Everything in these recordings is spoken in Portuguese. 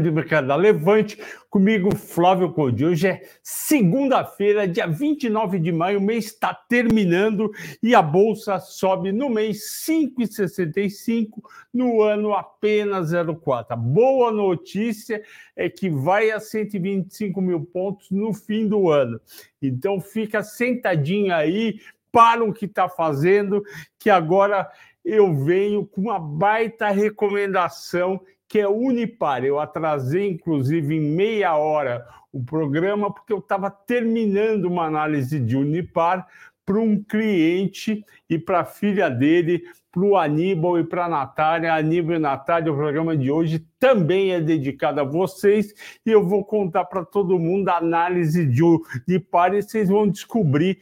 do mercado Levante, comigo Flávio Code. Hoje é segunda-feira, dia 29 de maio, o mês está terminando e a Bolsa sobe no mês 5,65, no ano apenas 0,4. A boa notícia é que vai a 125 mil pontos no fim do ano. Então fica sentadinho aí, para o que está fazendo, que agora eu venho com uma baita recomendação que é Unipar. Eu atrasei, inclusive, em meia hora o programa, porque eu estava terminando uma análise de Unipar para um cliente e para a filha dele, para o Aníbal e para a Natália. Aníbal e Natália, o programa de hoje também é dedicado a vocês e eu vou contar para todo mundo a análise de Unipar e vocês vão descobrir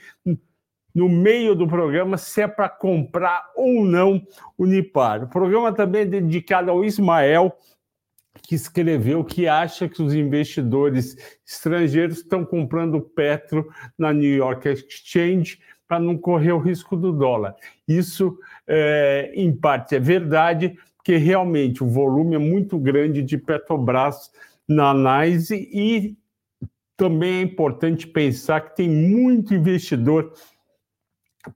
no meio do programa se é para comprar ou não o Nipar. O programa também é dedicado ao Ismael, que escreveu que acha que os investidores estrangeiros estão comprando Petro na New York Exchange para não correr o risco do dólar. Isso, é, em parte, é verdade, porque realmente o volume é muito grande de Petrobras na análise e também é importante pensar que tem muito investidor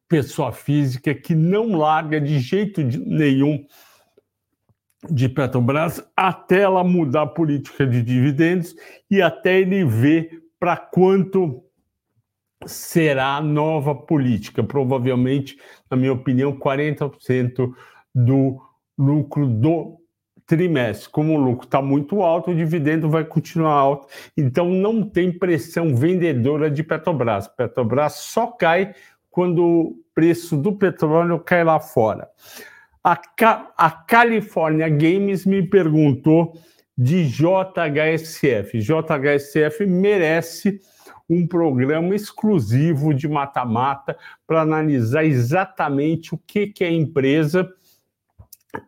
pessoa física que não larga de jeito nenhum de Petrobras até ela mudar a política de dividendos e até ele ver para quanto será a nova política. Provavelmente, na minha opinião, 40% do lucro do trimestre. Como o lucro está muito alto, o dividendo vai continuar alto. Então, não tem pressão vendedora de Petrobras. Petrobras só cai quando o preço do petróleo cai lá fora. A, Ca a California Games me perguntou de JHSF. JHSF merece um programa exclusivo de mata-mata para analisar exatamente o que, que é a empresa,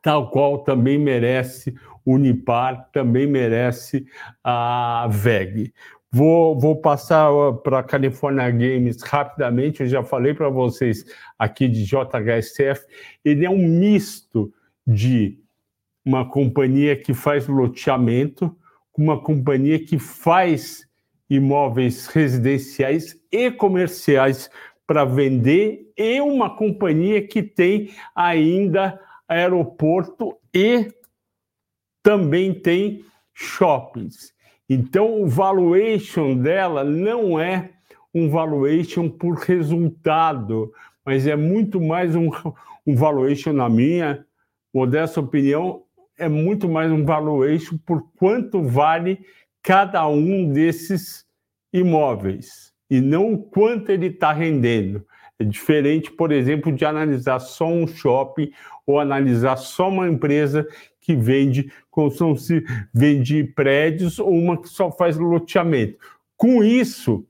tal qual também merece Unipar, também merece a VEG. Vou, vou passar para a California Games rapidamente. Eu já falei para vocês aqui de JHSF. Ele é um misto de uma companhia que faz loteamento, uma companhia que faz imóveis residenciais e comerciais para vender, e uma companhia que tem ainda aeroporto e também tem shoppings. Então, o valuation dela não é um valuation por resultado, mas é muito mais um, um valuation, na minha modesta opinião, é muito mais um valuation por quanto vale cada um desses imóveis e não o quanto ele está rendendo. É diferente, por exemplo, de analisar só um shopping ou analisar só uma empresa que vende construção, vende prédios ou uma que só faz loteamento. Com isso,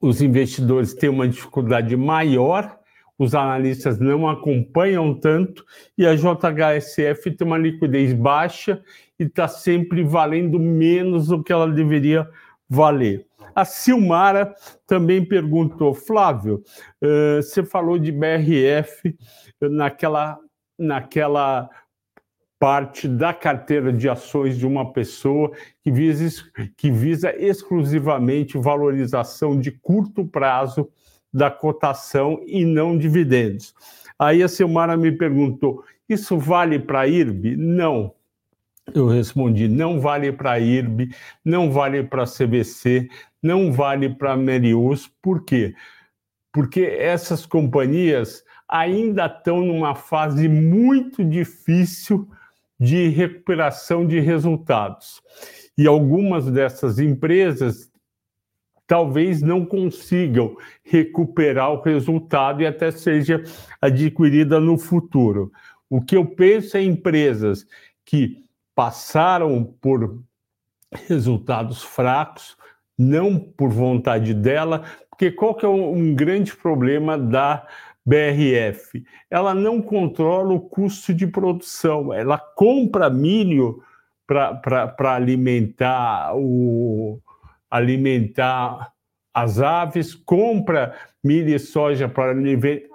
os investidores têm uma dificuldade maior, os analistas não acompanham tanto e a JHSF tem uma liquidez baixa e está sempre valendo menos do que ela deveria valer. A Silmara também perguntou, Flávio, você falou de BRF naquela, naquela parte da carteira de ações de uma pessoa que visa, que visa exclusivamente valorização de curto prazo da cotação e não dividendos. Aí a Silmara me perguntou: isso vale para a IRB? Não. Eu respondi: não vale para a IRB, não vale para a CBC, não vale para a Merius. Por quê? Porque essas companhias ainda estão numa fase muito difícil de recuperação de resultados. E algumas dessas empresas talvez não consigam recuperar o resultado e até seja adquirida no futuro. O que eu penso é empresas que passaram por resultados fracos, não por vontade dela, porque qual que é um grande problema da BRF, ela não controla o custo de produção, ela compra milho para alimentar o alimentar as aves, compra milho e soja para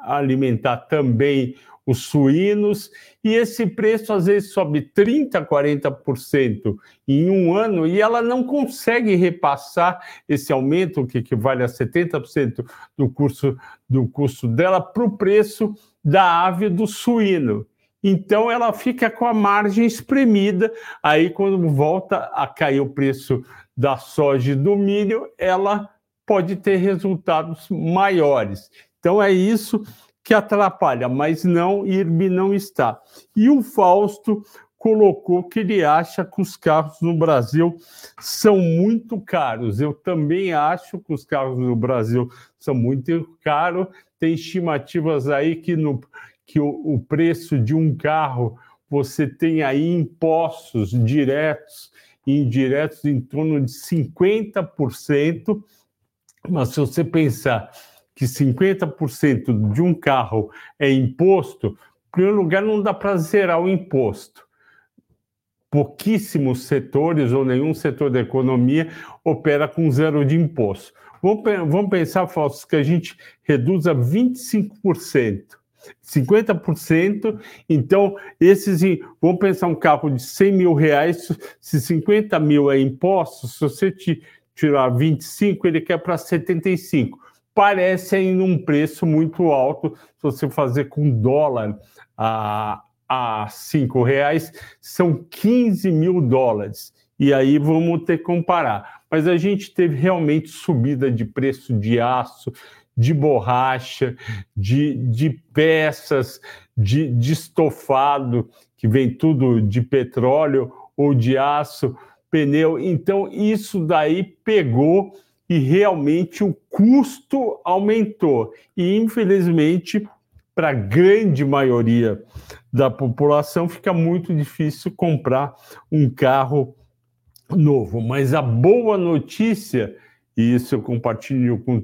alimentar também os suínos, e esse preço às vezes sobe 30%, 40% em um ano, e ela não consegue repassar esse aumento, que equivale a 70% do, curso, do custo dela, para o preço da ave do suíno. Então ela fica com a margem espremida. Aí, quando volta a cair o preço da soja e do milho, ela pode ter resultados maiores. Então é isso que atrapalha, mas não, IRB não está. E o Fausto colocou que ele acha que os carros no Brasil são muito caros. Eu também acho que os carros no Brasil são muito caros. Tem estimativas aí que, no, que o, o preço de um carro você tem aí impostos diretos e indiretos em torno de 50%. Mas se você pensar que 50% de um carro é imposto, em primeiro lugar, não dá para zerar o imposto. Pouquíssimos setores ou nenhum setor da economia opera com zero de imposto. Vamos pensar, Fausto, que a gente reduza 25%. 50%, então esses, vamos pensar um carro de 100 mil reais, se 50 mil é imposto, se você tirar 25, ele quer para 75 parece ainda um preço muito alto se você fazer com dólar a, a cinco reais, são 15 mil dólares. E aí vamos ter que comparar. Mas a gente teve realmente subida de preço de aço, de borracha, de, de peças, de, de estofado, que vem tudo de petróleo ou de aço, pneu. Então, isso daí pegou e realmente o custo aumentou. E, infelizmente, para a grande maioria da população, fica muito difícil comprar um carro novo. Mas a boa notícia, e isso eu compartilho com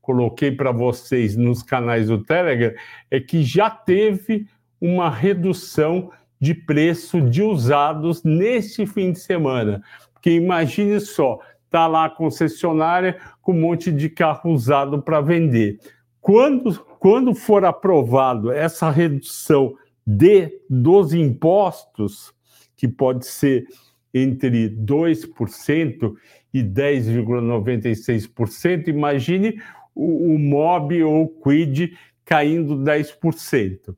coloquei para vocês nos canais do Telegram, é que já teve uma redução de preço de usados neste fim de semana. Porque imagine só, está lá a concessionária com um monte de carro usado para vender. Quando, quando for aprovado essa redução de dos impostos, que pode ser entre 2% e 10,96%, imagine o, o MOB ou o QUID caindo 10%.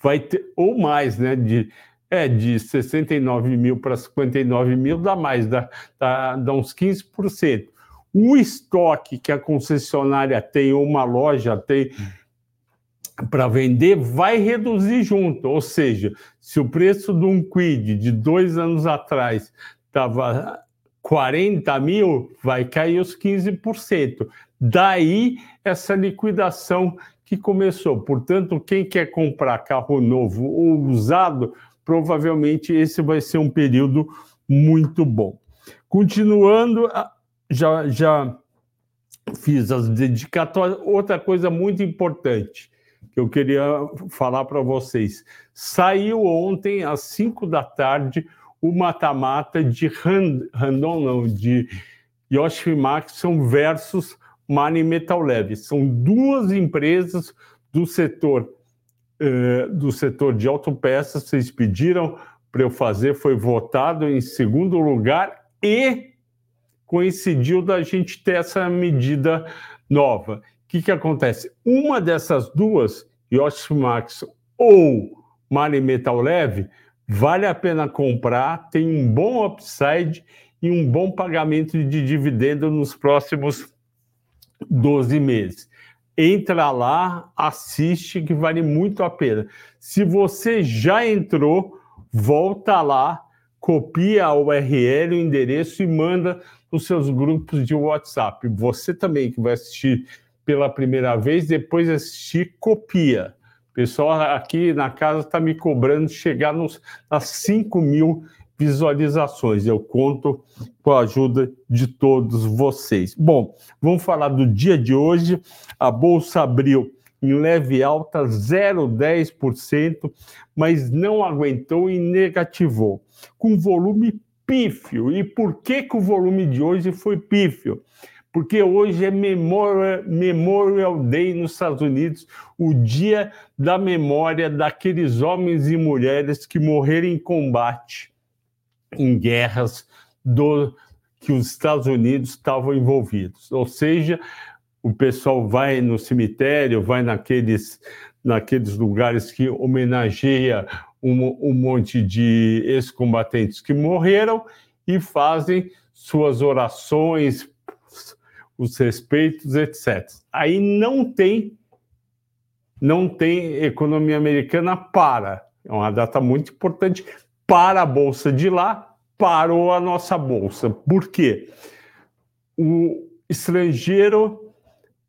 Vai ter, ou mais, né? De, é, de 69 mil para 59 mil dá mais, dá, dá, dá uns 15%. O estoque que a concessionária tem, ou uma loja tem para vender, vai reduzir junto. Ou seja, se o preço de um quid de dois anos atrás estava 40 mil, vai cair os 15%. Daí essa liquidação que começou. Portanto, quem quer comprar carro novo ou usado provavelmente esse vai ser um período muito bom. Continuando, já, já fiz as dedicatórias. Outra coisa muito importante que eu queria falar para vocês: saiu ontem, às 5 da tarde, o mata-mata de Randon, não, de Yoshimaxon versus Mani Metal Leve. São duas empresas do setor eh, do setor de autopeças, vocês pediram para eu fazer, foi votado em segundo lugar e coincidiu da gente ter essa medida nova. O que, que acontece? Uma dessas duas, Yoshimax ou Mari Metal Leve, vale a pena comprar, tem um bom upside e um bom pagamento de dividendo nos próximos 12 meses entra lá, assiste, que vale muito a pena. Se você já entrou, volta lá, copia a URL, o endereço e manda nos seus grupos de WhatsApp. Você também que vai assistir pela primeira vez, depois assistir, copia. O pessoal aqui na casa está me cobrando chegar nos, nas 5 mil visualizações. Eu conto com a ajuda de todos vocês. Bom, vamos falar do dia de hoje. A bolsa abriu em leve alta 0,10%, mas não aguentou e negativou, com volume pífio. E por que, que o volume de hoje foi pífio? porque hoje é Memorial, Memorial Day nos Estados Unidos, o dia da memória daqueles homens e mulheres que morreram em combate, em guerras do, que os Estados Unidos estavam envolvidos. Ou seja, o pessoal vai no cemitério, vai naqueles, naqueles lugares que homenageia um, um monte de ex-combatentes que morreram e fazem suas orações, os respeitos, etc. Aí não tem não tem economia americana para. É uma data muito importante para a bolsa de lá, parou a nossa bolsa. Por quê? O estrangeiro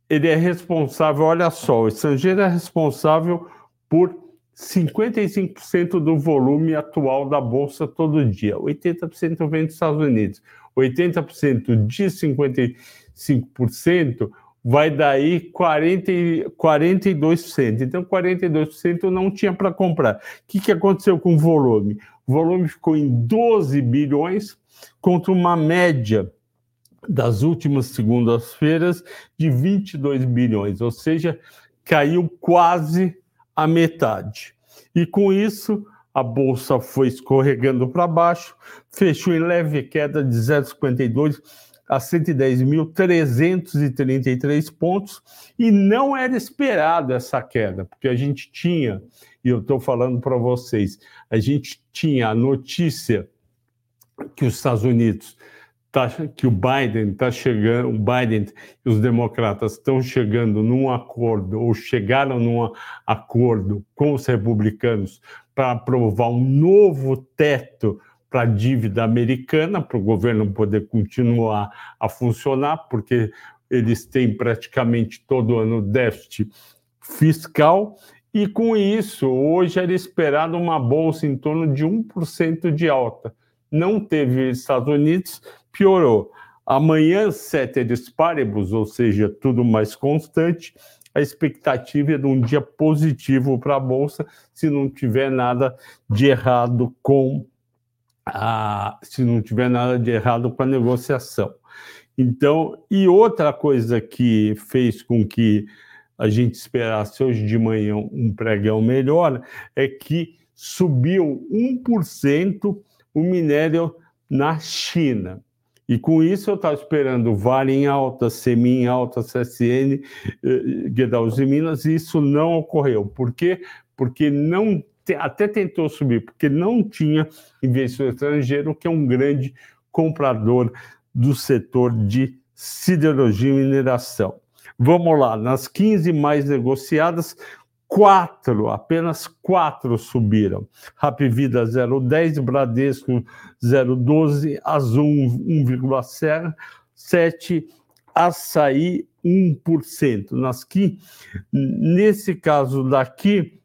ele é responsável, olha só, o estrangeiro é responsável por 55% do volume atual da bolsa todo dia. 80% vem dos Estados Unidos. 80% de 55% vai daí 40, 42%. Então, 42% não tinha para comprar. O que, que aconteceu com o volume? O volume ficou em 12 bilhões contra uma média das últimas segundas-feiras de 22 bilhões, ou seja, caiu quase a metade. E com isso, a bolsa foi escorregando para baixo, fechou em leve queda de 0,52 a 110.333 pontos, e não era esperado essa queda, porque a gente tinha, e eu estou falando para vocês, a gente tinha a notícia que os Estados Unidos tá, que o Biden está chegando, o Biden e os democratas estão chegando num acordo ou chegaram num acordo com os republicanos para aprovar um novo teto para a dívida americana, para o governo poder continuar a funcionar, porque eles têm praticamente todo ano déficit fiscal, e com isso, hoje era esperado uma bolsa em torno de 1% de alta. Não teve Estados Unidos, piorou. Amanhã, ceteris paribus, ou seja, tudo mais constante, a expectativa é de um dia positivo para a Bolsa, se não tiver nada de errado com a, se não tiver nada de errado com a negociação. Então, e outra coisa que fez com que a gente esperasse hoje de manhã um pregão melhor é que subiu 1% o minério na China. E com isso eu estava esperando Vale em alta, Semi em alta, CSN, eh, Guedalz e Minas, e isso não ocorreu. Por quê? Porque não até tentou subir, porque não tinha investidor estrangeiro, que é um grande comprador do setor de siderurgia e mineração. Vamos lá, nas 15 mais negociadas, quatro, apenas quatro subiram. Rapvida 0,10, Bradesco 0,12, Azul 1,7, Açaí 1%. Nas que, nesse caso daqui,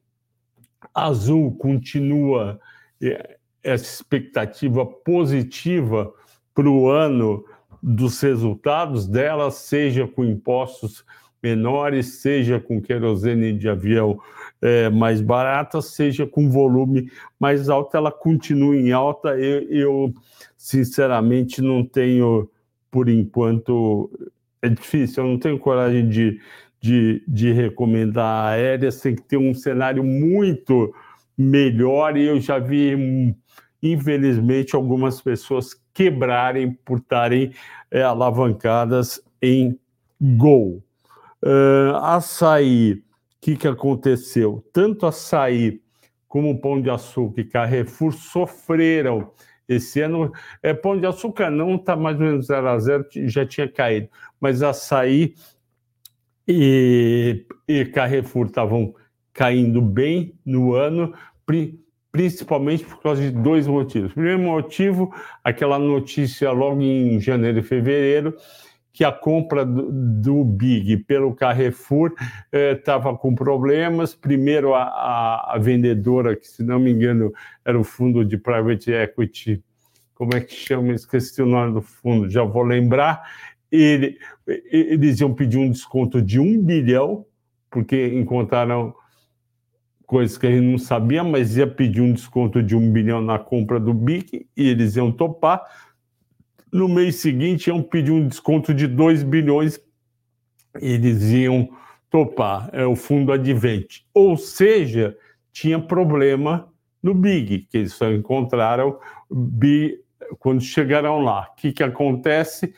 Azul continua é, essa expectativa positiva para o ano dos resultados dela, seja com impostos menores, seja com querosene de avião é, mais barata, seja com volume mais alto, ela continua em alta. Eu, eu, sinceramente, não tenho, por enquanto, é difícil, eu não tenho coragem de, de, de recomendar aéreas, tem que ter um cenário muito melhor, e eu já vi, infelizmente, algumas pessoas quebrarem por estarem é, alavancadas em Gol. Uh, açaí, o que, que aconteceu? Tanto açaí como o Pão de Açúcar e Carrefour sofreram esse ano. É, Pão de Açúcar não está mais ou menos 0 a 0, já tinha caído, mas açaí e, e Carrefour estavam caindo bem no ano, principalmente por causa de dois motivos. Primeiro motivo, aquela notícia logo em janeiro e fevereiro, que a compra do, do Big pelo Carrefour estava eh, com problemas. Primeiro, a, a, a, vendedora, que se não me engano era o fundo de private equity, como é que chama? Esqueci o nome do fundo, já vou lembrar. Ele, eles iam pedir um desconto de um bilhão, porque encontraram coisas que a gente não sabia, mas ia pedir um desconto de um bilhão na compra do BIC e eles iam topar no mês seguinte iam pedir um desconto de 2 bilhões, eles iam topar, é o fundo advente. Ou seja, tinha problema no Big, que eles só encontraram quando chegaram lá. O que, que acontece?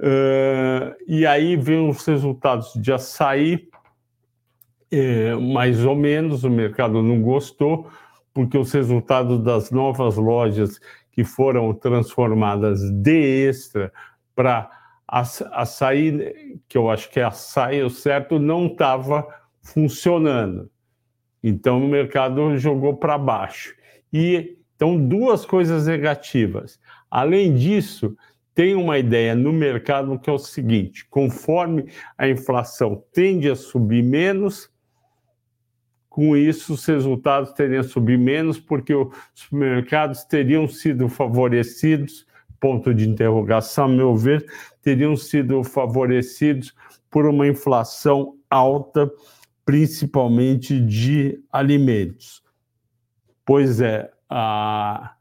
Uh, e aí vem os resultados de açaí, é, mais ou menos, o mercado não gostou, porque os resultados das novas lojas que foram transformadas de extra para açaí, que eu acho que é açaí, o certo, não estava funcionando. Então o mercado jogou para baixo. E então duas coisas negativas. Além disso, tem uma ideia no mercado que é o seguinte: conforme a inflação tende a subir menos, com isso, os resultados teriam subido menos, porque os supermercados teriam sido favorecidos, ponto de interrogação, a meu ver, teriam sido favorecidos por uma inflação alta, principalmente de alimentos. Pois é, a...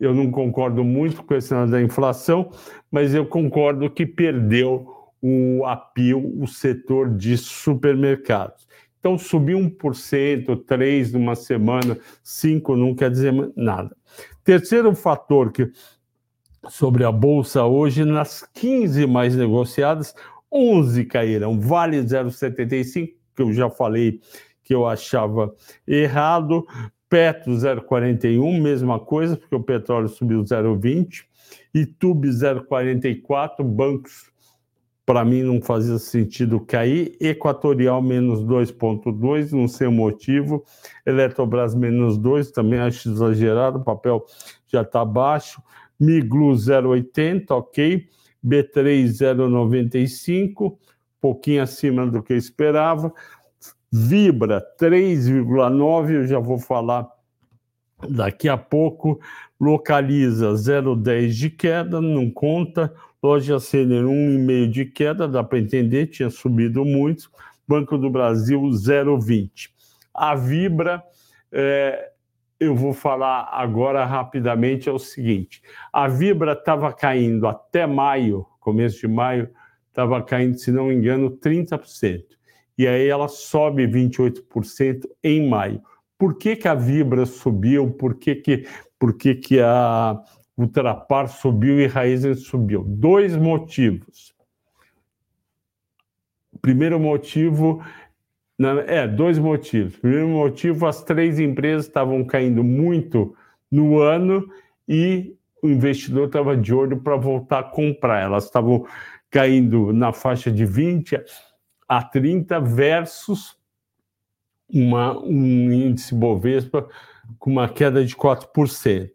eu não concordo muito com esse da inflação, mas eu concordo que perdeu o apio o setor de supermercados. Então, subir 1%, 3% numa semana, 5% não quer dizer nada. Terceiro fator que sobre a bolsa hoje, nas 15 mais negociadas, 11 caíram. Vale 0,75, que eu já falei que eu achava errado. Petro 0,41, mesma coisa, porque o petróleo subiu 0,20. YouTube 0,44, bancos para mim não fazia sentido cair. Equatorial menos 2,2, não sei o motivo. Eletrobras menos 2, também acho exagerado, o papel já está baixo. Miglu 0,80, ok. B3 0,95, pouquinho acima do que eu esperava. Vibra 3,9, eu já vou falar daqui a pouco. Localiza 0,10 de queda, não conta. Loja Sênior, 1,5 de queda, dá para entender, tinha subido muito. Banco do Brasil, 0,20. A Vibra, é, eu vou falar agora rapidamente, é o seguinte: a Vibra estava caindo até maio, começo de maio, estava caindo, se não me engano, 30%. E aí ela sobe 28% em maio. Por que, que a Vibra subiu? Por que, que, por que, que a Ultrapar subiu e Raizen subiu. Dois motivos. Primeiro motivo, é, dois motivos. Primeiro motivo, as três empresas estavam caindo muito no ano e o investidor estava de olho para voltar a comprar. Elas estavam caindo na faixa de 20 a 30 versus uma, um índice Bovespa com uma queda de 4%.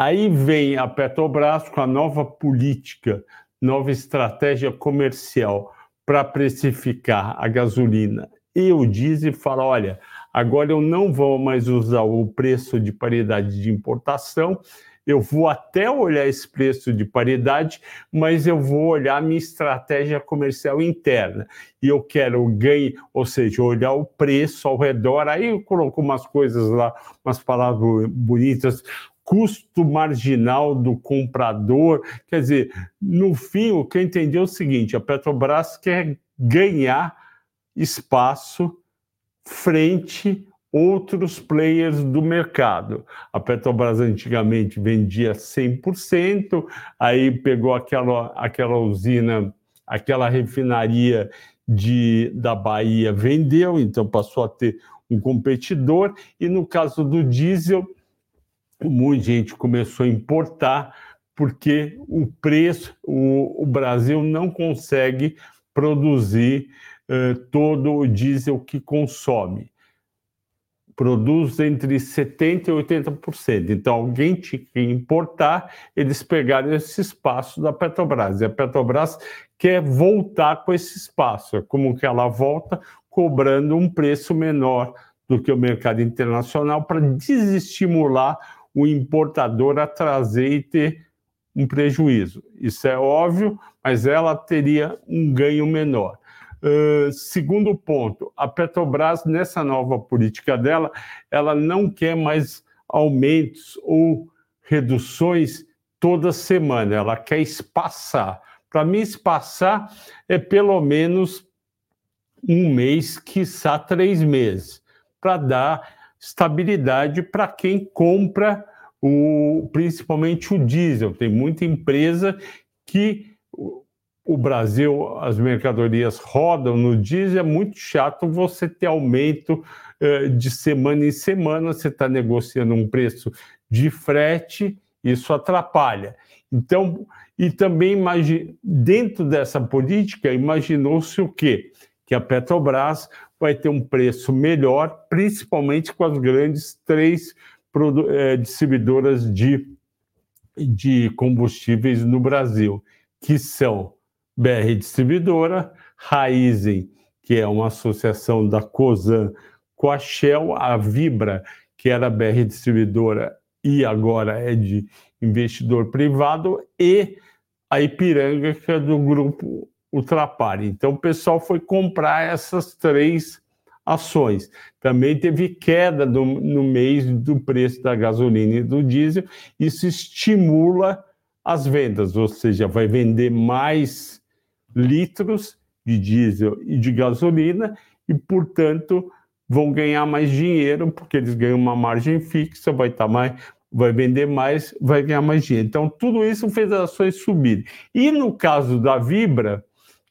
Aí vem a Petrobras com a nova política, nova estratégia comercial para precificar a gasolina e o diesel e fala: olha, agora eu não vou mais usar o preço de paridade de importação, eu vou até olhar esse preço de paridade, mas eu vou olhar minha estratégia comercial interna. E eu quero ganhar, ou seja, olhar o preço ao redor. Aí eu coloco umas coisas lá, umas palavras bonitas, custo marginal do comprador. Quer dizer, no fim, o que eu entendi é o seguinte: a Petrobras quer ganhar espaço frente outros players do mercado. A Petrobras antigamente vendia 100%, aí pegou aquela, aquela usina, aquela refinaria de, da Bahia, vendeu, então passou a ter um competidor, e no caso do diesel, muita gente começou a importar porque o preço, o, o Brasil não consegue produzir uh, todo o diesel que consome. Produz entre 70% e 80%. Então, alguém tinha que importar, eles pegaram esse espaço da Petrobras. E a Petrobras quer voltar com esse espaço. Como que ela volta? Cobrando um preço menor do que o mercado internacional para desestimular o importador a trazer e ter um prejuízo. Isso é óbvio, mas ela teria um ganho menor. Uh, segundo ponto, a Petrobras, nessa nova política dela, ela não quer mais aumentos ou reduções toda semana, ela quer espaçar. Para mim, espaçar é pelo menos um mês, quiçá três meses, para dar estabilidade para quem compra o, principalmente o diesel. Tem muita empresa que o Brasil, as mercadorias rodam no diesel, é muito chato você ter aumento uh, de semana em semana, você está negociando um preço de frete, isso atrapalha. Então, e também dentro dessa política, imaginou-se o quê? Que a Petrobras vai ter um preço melhor, principalmente com as grandes três eh, distribuidoras de, de combustíveis no Brasil, que são BR Distribuidora, Raizen, que é uma associação da COSAN com a Shell, a Vibra, que era BR Distribuidora e agora é de investidor privado, e a Ipiranga, que é do grupo Ultrapar. Então, o pessoal foi comprar essas três ações. Também teve queda do, no mês do preço da gasolina e do diesel. Isso estimula as vendas, ou seja, vai vender mais litros de diesel e de gasolina e, portanto, vão ganhar mais dinheiro, porque eles ganham uma margem fixa, vai estar mais, vai vender mais, vai ganhar mais dinheiro. Então, tudo isso fez as ações subirem. E no caso da Vibra,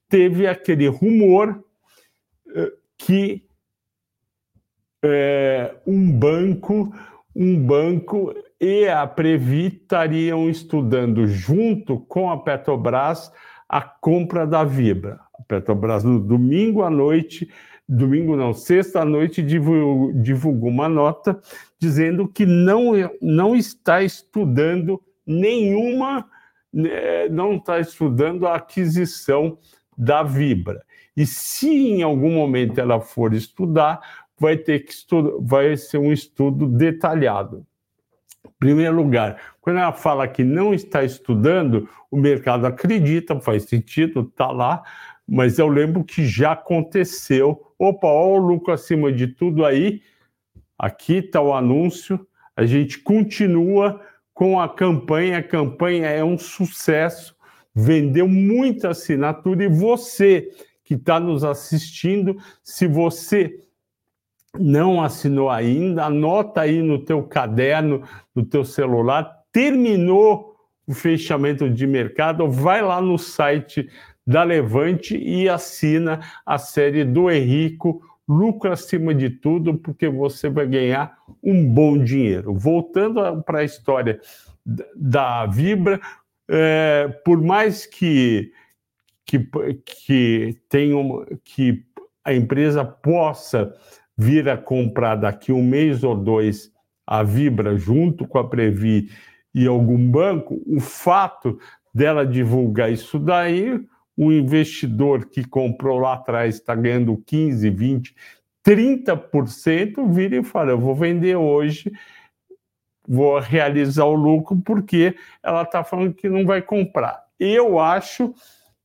teve aquele rumor uh, que é, um banco, um banco e a Previ estariam estudando junto com a Petrobras a compra da Vibra. A Petrobras no domingo à noite, domingo não, sexta à noite divulgou, divulgou uma nota dizendo que não, não está estudando nenhuma, né, não está estudando a aquisição da Vibra. E se em algum momento ela for estudar, vai ter que estudar, vai ser um estudo detalhado. Em primeiro lugar, quando ela fala que não está estudando, o mercado acredita, faz sentido, está lá, mas eu lembro que já aconteceu. Opa, olha o lucro acima de tudo aí. Aqui está o anúncio. A gente continua com a campanha. A campanha é um sucesso, vendeu muita assinatura e você que está nos assistindo, se você não assinou ainda, anota aí no teu caderno, no teu celular, terminou o fechamento de mercado, vai lá no site da Levante e assina a série do Henrico, lucro acima de tudo, porque você vai ganhar um bom dinheiro. Voltando para a história da Vibra, é, por mais que, que, que, tenha uma, que a empresa possa vir a comprar daqui um mês ou dois a Vibra junto com a Previ e algum banco, o fato dela divulgar isso daí, o investidor que comprou lá atrás está ganhando 15, 20, 30%, vira e fala: eu vou vender hoje, vou realizar o lucro, porque ela está falando que não vai comprar. Eu acho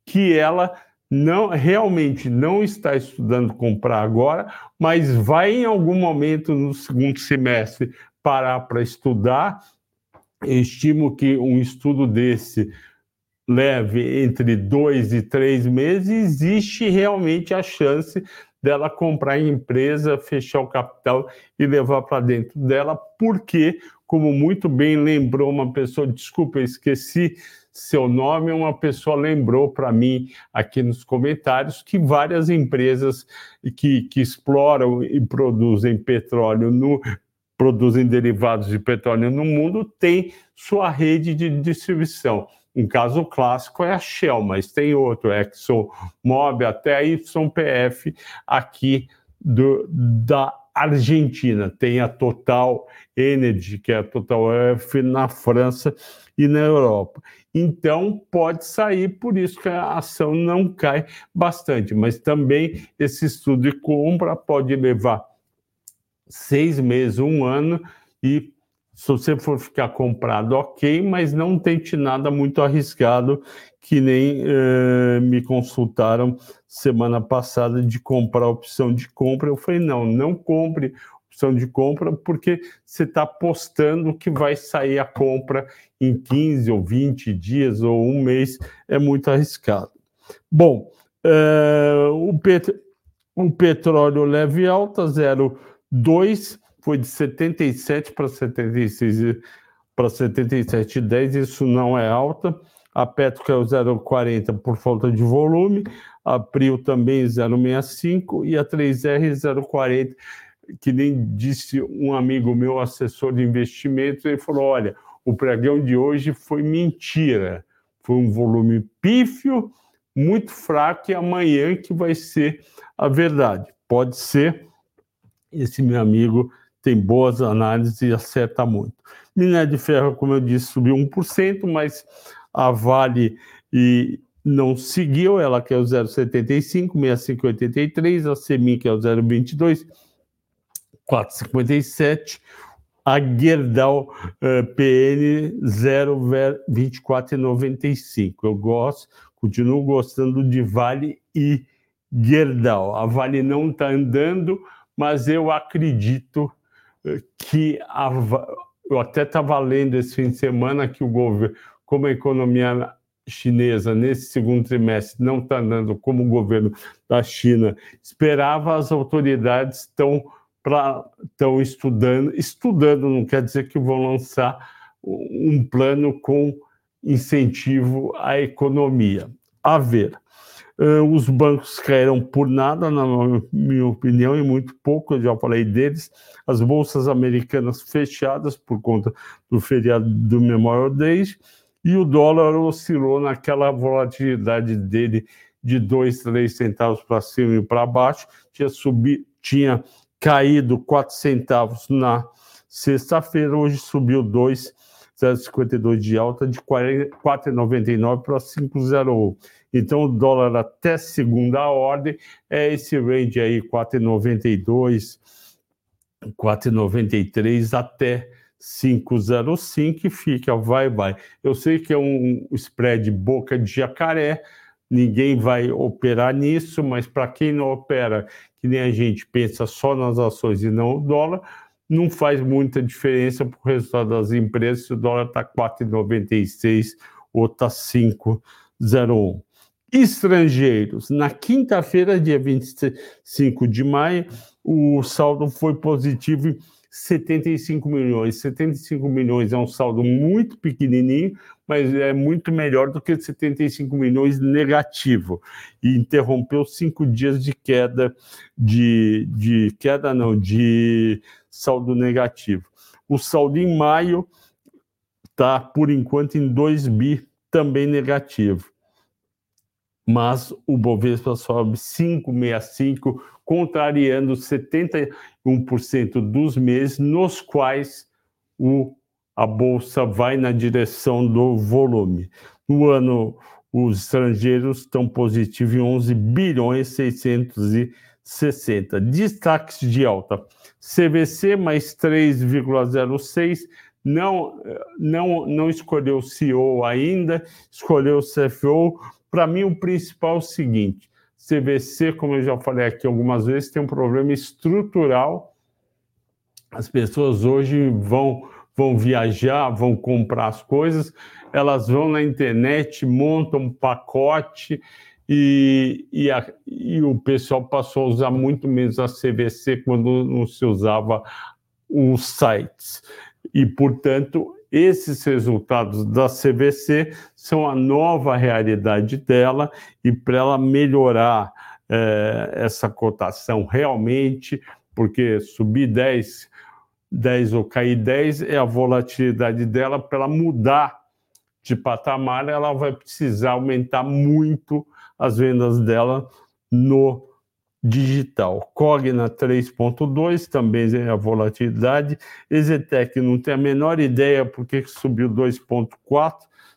que ela não realmente não está estudando comprar agora, mas vai em algum momento no segundo semestre parar para estudar. Estimo que um estudo desse leve entre dois e três meses, existe realmente a chance dela comprar a empresa, fechar o capital e levar para dentro dela, porque, como muito bem lembrou uma pessoa, desculpa, eu esqueci seu nome, uma pessoa lembrou para mim aqui nos comentários que várias empresas que, que exploram e produzem petróleo no produzem derivados de petróleo no mundo têm sua rede de distribuição. Um caso clássico é a Shell, mas tem outro, ExxonMobil, até a YPF aqui do, da Argentina. Tem a Total Energy, que é a Total F na França e na Europa. Então, pode sair, por isso que a ação não cai bastante, mas também esse estudo de compra pode levar seis meses, um ano, e se você for ficar comprado, ok, mas não tente nada muito arriscado, que nem eh, me consultaram semana passada de comprar opção de compra. Eu falei, não, não compre opção de compra, porque você está apostando que vai sair a compra em 15 ou 20 dias ou um mês, é muito arriscado. Bom, uh, o, pet, o petróleo leve alta, 0,2, foi de 77 para 76 para 77,10, isso não é alta. A Petro o 0,40 por falta de volume, a Prio também 0,65 e a 3R 0,40, que nem disse um amigo meu, assessor de investimentos, ele falou: olha, o pregão de hoje foi mentira, foi um volume pífio, muito fraco, e amanhã que vai ser a verdade. Pode ser, esse meu amigo tem boas análises e acerta muito. Minério de ferro, como eu disse, subiu 1%, mas a Vale e não seguiu, ela quer o 0,75, 65,83, a Semin que é o 0,22, 4,57, a Gerdau eh, PN 0,24,95. Eu gosto, continuo gostando de Vale e Gerdau. A Vale não está andando, mas eu acredito uh, que a, eu até estava lendo esse fim de semana que o governo como a economia chinesa nesse segundo trimestre não está andando como o governo da China esperava, as autoridades estão estão estudando, estudando não quer dizer que vão lançar um plano com incentivo à economia. A ver, os bancos caíram por nada, na minha opinião, e muito pouco, eu já falei deles. As bolsas americanas fechadas por conta do feriado do Memorial Day e o dólar oscilou naquela volatilidade dele de 2, 3 centavos para cima e para baixo, tinha subido, tinha caído 4 centavos na sexta-feira, hoje subiu 2,52 de alta de 4,99 para 5,01. Então o dólar até segunda ordem é esse range aí 4,92, 4,93 até 505 e fica, vai, vai. Eu sei que é um spread boca de jacaré, ninguém vai operar nisso, mas para quem não opera, que nem a gente pensa só nas ações e não no dólar, não faz muita diferença para o resultado das empresas se o dólar está 4,96 ou está 5,01. Estrangeiros, na quinta-feira, dia 25 de maio, o saldo foi positivo 75 milhões. 75 milhões é um saldo muito pequenininho, mas é muito melhor do que 75 milhões negativo. E interrompeu cinco dias de queda, de, de queda não, de saldo negativo. O saldo em maio está, por enquanto, em 2 bi, também negativo. Mas o Bovespa sobe 5,65 contrariando 71% dos meses nos quais o, a bolsa vai na direção do volume. No ano, os estrangeiros estão positivos em 11 bilhões 660. Destaques de alta: CVC mais 3,06 não, não, não escolheu CEO ainda, escolheu CFO. Para mim, o principal é o seguinte: CVC, como eu já falei aqui algumas vezes, tem um problema estrutural. As pessoas hoje vão, vão viajar, vão comprar as coisas, elas vão na internet, montam um pacote e, e, a, e o pessoal passou a usar muito menos a CVC quando não se usava os sites. E, portanto, esses resultados da CVC são a nova realidade dela e para ela melhorar é, essa cotação realmente, porque subir 10, 10 ou cair 10 é a volatilidade dela, para ela mudar de patamar, ela vai precisar aumentar muito as vendas dela no digital. Cogna 3.2 também é a volatilidade. Exetec não tem a menor ideia por que subiu 2.4,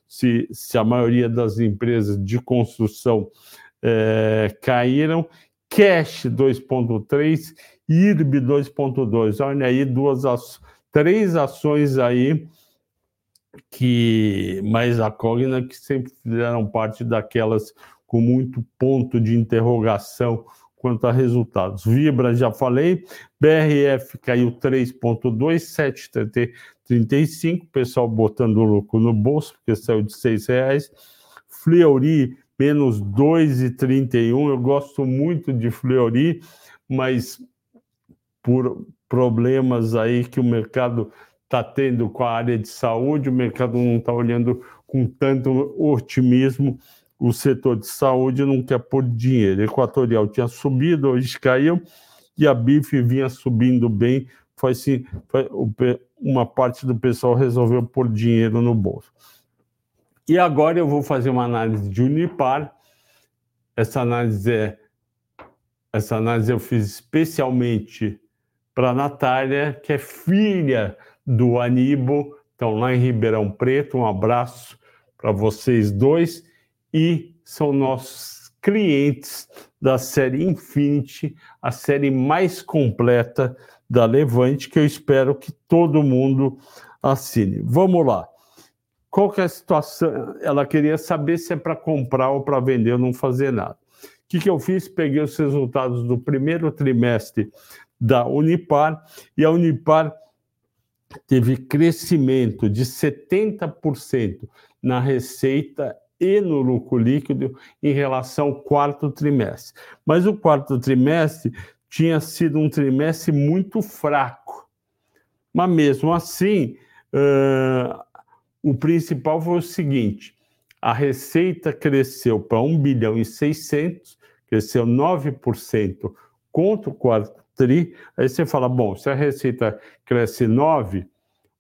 se, se a maioria das empresas de construção é, caíram. Cash 2.3, IRB 2.2. Olha aí duas três ações aí que mais a Cogna que sempre fizeram parte daquelas com muito ponto de interrogação quanto a resultados. Vibra, já falei, BRF caiu 3,2, 7,35, pessoal botando o lucro no bolso, porque saiu de R$ reais. Fleury, menos 2,31, eu gosto muito de Fleury, mas por problemas aí que o mercado está tendo com a área de saúde, o mercado não está olhando com tanto otimismo o setor de saúde não quer pôr dinheiro. Equatorial tinha subido, hoje caiu, e a BIF vinha subindo bem, foi assim, foi, uma parte do pessoal resolveu pôr dinheiro no bolso. E agora eu vou fazer uma análise de Unipar. Essa análise é essa análise eu fiz especialmente para a Natália, que é filha do Aníbal, então lá em Ribeirão Preto. Um abraço para vocês dois e são nossos clientes da série Infinity, a série mais completa da Levante, que eu espero que todo mundo assine. Vamos lá. Qual que é a situação? Ela queria saber se é para comprar ou para vender ou não fazer nada. O que, que eu fiz? Peguei os resultados do primeiro trimestre da Unipar e a Unipar teve crescimento de 70% na receita e no lucro líquido em relação ao quarto trimestre. Mas o quarto trimestre tinha sido um trimestre muito fraco. Mas mesmo assim, uh, o principal foi o seguinte: a receita cresceu para 1 bilhão e 600, cresceu 9% contra o quarto tri. Aí você fala, bom, se a receita cresce 9,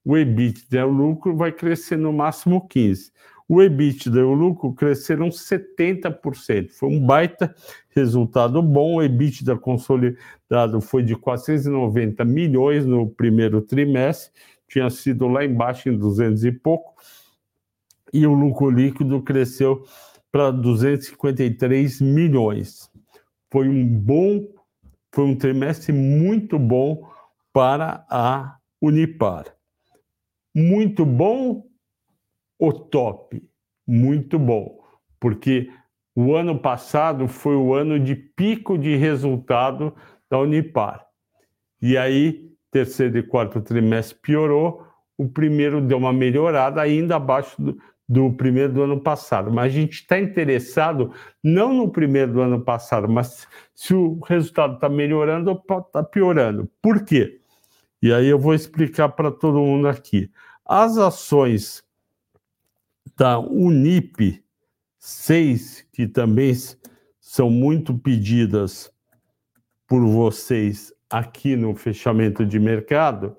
o EBITDA, o lucro, vai crescer no máximo 15 o EBITDA e o lucro cresceram 70%. Foi um baita resultado bom. O EBITDA consolidado foi de 490 milhões no primeiro trimestre, tinha sido lá embaixo em 200 e pouco, e o lucro líquido cresceu para 253 milhões. Foi um bom, foi um trimestre muito bom para a Unipar. Muito bom o top, muito bom, porque o ano passado foi o ano de pico de resultado da Unipar. E aí, terceiro e quarto trimestre piorou, o primeiro deu uma melhorada, ainda abaixo do, do primeiro do ano passado. Mas a gente está interessado não no primeiro do ano passado, mas se o resultado está melhorando ou está piorando. Por quê? E aí eu vou explicar para todo mundo aqui. As ações da Unip 6, que também são muito pedidas por vocês aqui no fechamento de mercado,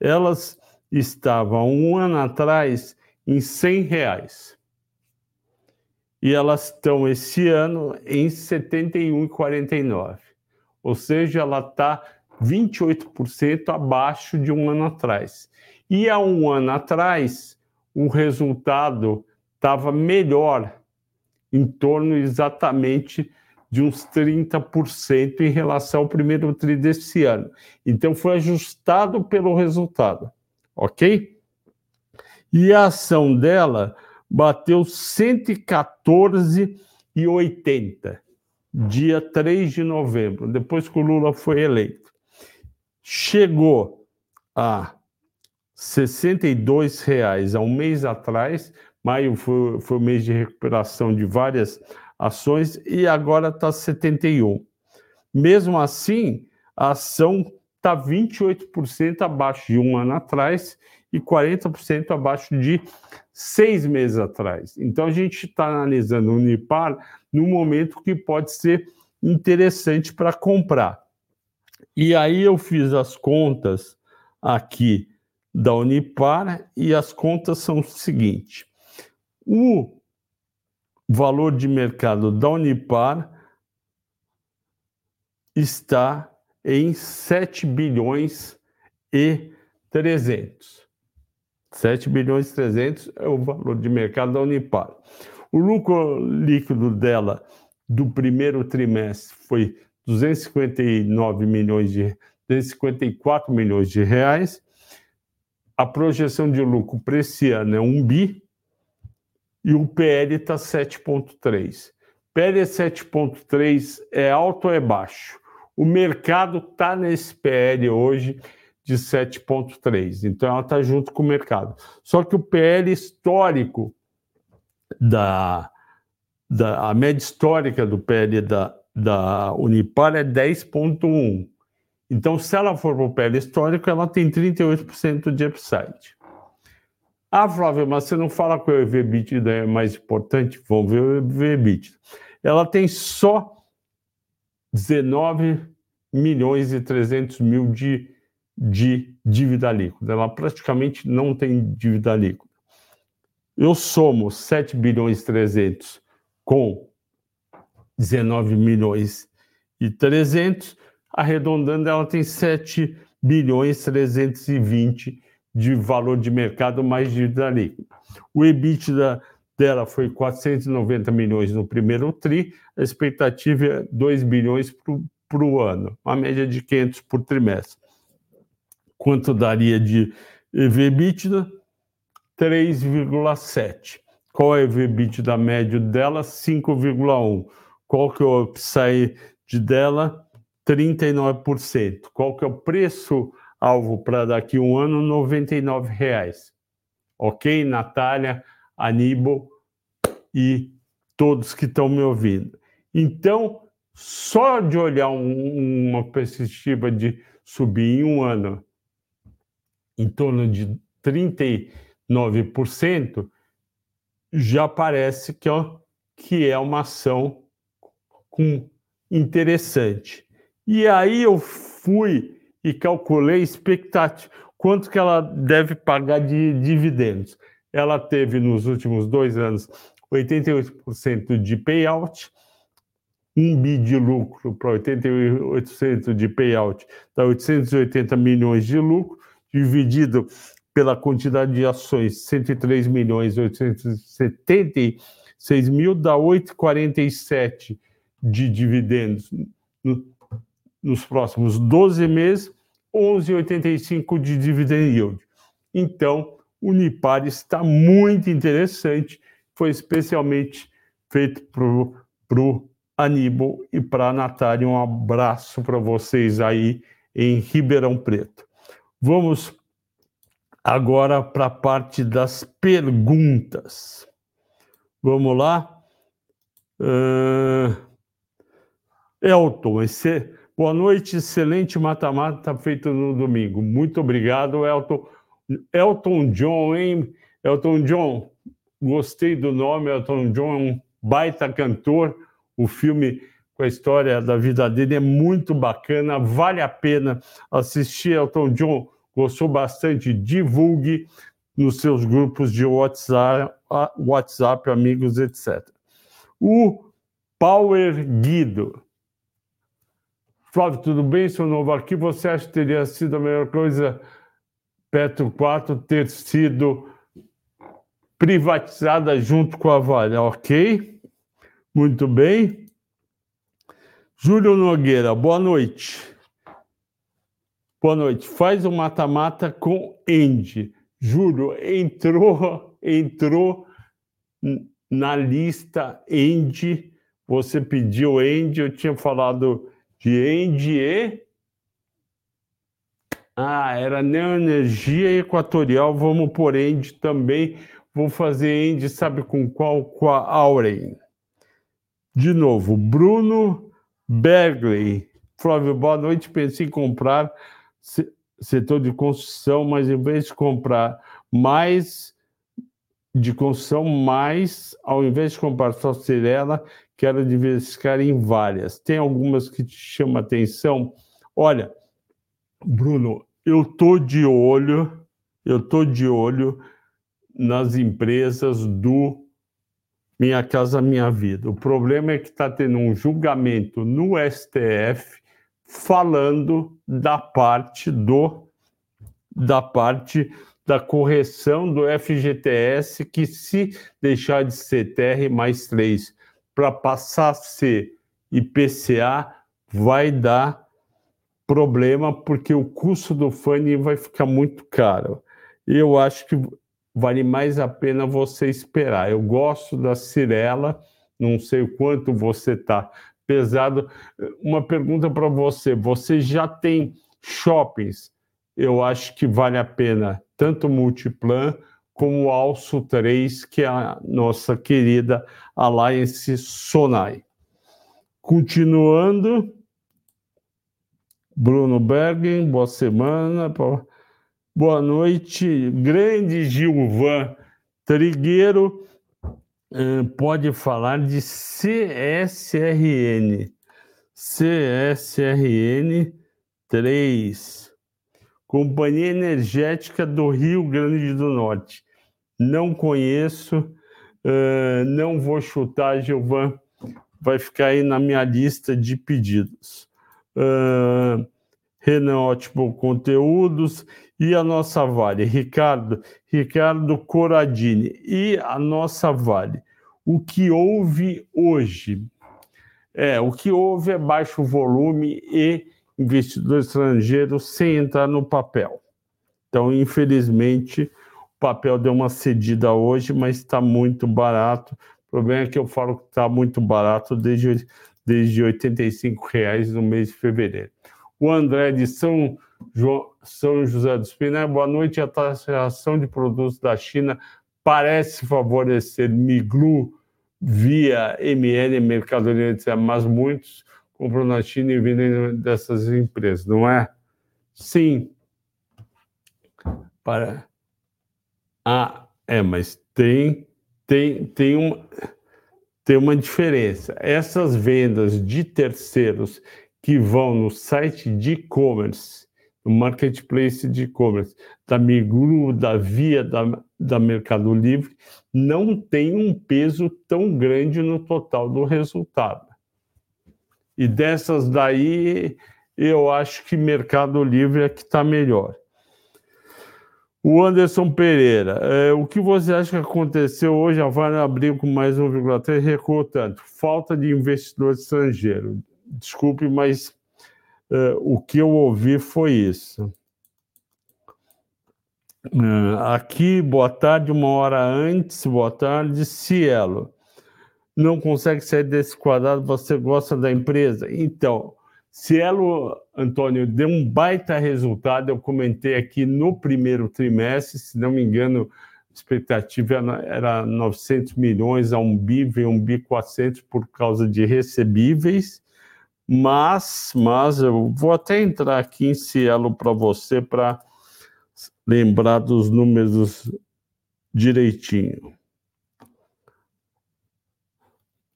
elas estavam um ano atrás em 100 reais. E elas estão esse ano em 71,49. Ou seja, ela está 28% abaixo de um ano atrás. E há um ano atrás, o resultado estava melhor, em torno exatamente de uns 30% em relação ao primeiro tri desse ano. Então foi ajustado pelo resultado, ok? E a ação dela bateu 114,80, dia 3 de novembro, depois que o Lula foi eleito. Chegou a 62 reais há um mês atrás. Maio foi, foi o mês de recuperação de várias ações e agora está 71. Mesmo assim, a ação está 28% abaixo de um ano atrás e 40% abaixo de seis meses atrás. Então a gente está analisando o Unipar no momento que pode ser interessante para comprar. E aí eu fiz as contas aqui da Unipar e as contas são o seguinte: o valor de mercado da Unipar está em 7 bilhões e 300. 7 bilhões e 300 é o valor de mercado da Unipar. O lucro líquido dela do primeiro trimestre foi 259 milhões de 254 milhões de reais a projeção de lucro para esse ano é 1 bi e o PL está 7,3. PL 7,3 é alto ou é baixo? O mercado está nesse PL hoje de 7,3. Então, ela está junto com o mercado. Só que o PL histórico da, da a média histórica do PL da, da Unipar é 10,1. Então, se ela for para o PL histórico, ela tem 38% de upside. Ah, Flávio, mas você não fala que o EV/EBITDA é mais importante? Vamos ver o EV/EBITDA. Ela tem só 19 milhões e 300 mil de, de dívida líquida. Ela praticamente não tem dívida líquida. Eu somo 7 bilhões e 300 com 19 milhões e 300, arredondando, ela tem 7 bilhões 320 de valor de mercado mais dívida líquida. O EBITDA dela foi 490 milhões no primeiro TRI, a expectativa é 2 bilhões para o ano, uma média de 500 por trimestre. Quanto daria de EV/EBITDA? 3,7. Qual é o EV/EBITDA médio dela? 5,1. Qual que é o upside dela? 39%. Qual que é o preço alvo para daqui a um ano? R$ reais. Ok, Natália, Aníbal e todos que estão me ouvindo. Então, só de olhar um, uma perspectiva de subir em um ano em torno de 39%, já parece que, ó, que é uma ação com interessante. E aí eu fui e calculei expectativa, quanto que ela deve pagar de dividendos. Ela teve nos últimos dois anos 88% de payout, 1 bi de lucro para 88% de payout, dá 880 milhões de lucro, dividido pela quantidade de ações, 103 milhões 876 mil, dá 8,47 de dividendos nos próximos 12 meses, 11,85 de dividend yield. Então, o Unipar está muito interessante, foi especialmente feito para o Aníbal e para a Natália. Um abraço para vocês aí em Ribeirão Preto. Vamos agora para a parte das perguntas. Vamos lá. Uh... Elton, esse... boa noite, excelente mata-mata feito no domingo. Muito obrigado, Elton. Elton John, hein? Elton John, gostei do nome. Elton John é um baita cantor. O filme com a história da vida dele é muito bacana, vale a pena assistir. Elton John gostou bastante, divulgue nos seus grupos de WhatsApp, WhatsApp amigos, etc. O Power Guido. Flávio, tudo bem? Sou novo aqui. Você acha que teria sido a melhor coisa Petro 4 ter sido privatizada junto com a Vale? Ok? Muito bem. Júlio Nogueira, boa noite. Boa noite. Faz o um mata-mata com Andy. Júlio, entrou, entrou na lista Andy. Você pediu Andy, eu tinha falado de Andy e. Ah, era Neoenergia Equatorial. Vamos por Andy também. Vou fazer Andy, sabe com qual? Com a Auren. De novo, Bruno Bergley. Flávio, boa noite. Pensei em comprar setor de construção, mas em vez de comprar mais de construção, mais, ao invés de comprar só Cirela, quero diversificar em várias. Tem algumas que te chamam atenção? Olha, Bruno, eu tô de olho, eu tô de olho nas empresas do Minha Casa Minha Vida. O problema é que está tendo um julgamento no STF falando da parte do da parte da correção do FGTS que se deixar de ser TR mais 3 para passar a ser IPCA vai dar problema porque o custo do funding vai ficar muito caro. Eu acho que vale mais a pena você esperar. Eu gosto da Cirela, não sei o quanto você está pesado. Uma pergunta para você: você já tem shoppings? Eu acho que vale a pena tanto Multiplan como Alço 3, que é a nossa querida Alliance Sonai. Continuando, Bruno Bergen, boa semana, boa noite. Grande Gilvan Trigueiro, pode falar de CSRN. CSRN 3, Companhia Energética do Rio Grande do Norte. Não conheço, não vou chutar, Gilvan vai ficar aí na minha lista de pedidos. Uh, Renan Ótimo Conteúdos e a nossa Vale. Ricardo, Ricardo Coradini e a nossa Vale. O que houve hoje? É, o que houve é baixo volume e investidor estrangeiro sem entrar no papel. Então, infelizmente, papel deu uma cedida hoje, mas está muito barato problema é que eu falo que está muito barato desde, desde 85 reais no mês de fevereiro. O André de São, São José dos Pinhais, boa noite. A taxação de produtos da China parece favorecer Miglu via ML Mercadoria, mas muitos compram na China e vendem dessas empresas, não é? Sim. Para... Ah, é, mas tem tem, tem, um, tem uma diferença. Essas vendas de terceiros que vão no site de e-commerce, no marketplace de e-commerce, da Migru, da Via, da, da Mercado Livre, não tem um peso tão grande no total do resultado. E dessas daí, eu acho que Mercado Livre é que está melhor. O Anderson Pereira, é, o que você acha que aconteceu hoje? A Vale abriu com mais 1,3, recuou tanto. Falta de investidor estrangeiro. Desculpe, mas é, o que eu ouvi foi isso. É, aqui, boa tarde, uma hora antes, boa tarde, Cielo. Não consegue sair desse quadrado, você gosta da empresa? Então, Cielo, Antônio, deu um baita resultado. Eu comentei aqui no primeiro trimestre, se não me engano, a expectativa era 900 milhões a um bi, veio um bi 400 por causa de recebíveis. Mas, mas eu vou até entrar aqui em Cielo para você para lembrar dos números direitinho.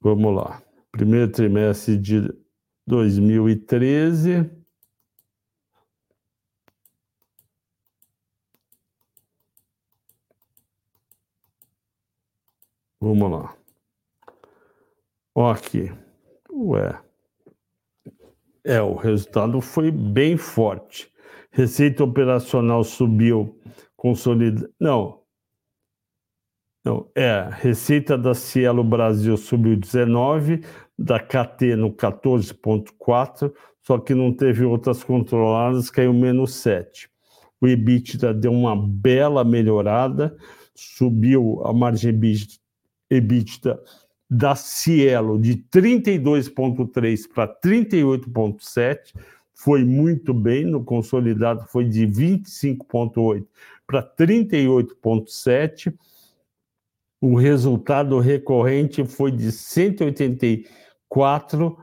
Vamos lá. Primeiro trimestre de 2013. Vamos lá. Ó aqui. Ué. É, o resultado foi bem forte. Receita operacional subiu, consolida. Não. Não, é, receita da Cielo Brasil subiu 19, da KT no 14,4, só que não teve outras controladas, caiu menos 7. O EBITDA deu uma bela melhorada, subiu a margem EBITDA da Cielo de 32,3 para 38,7, foi muito bem, no consolidado foi de 25,8 para 38,7. O resultado recorrente foi de 180 4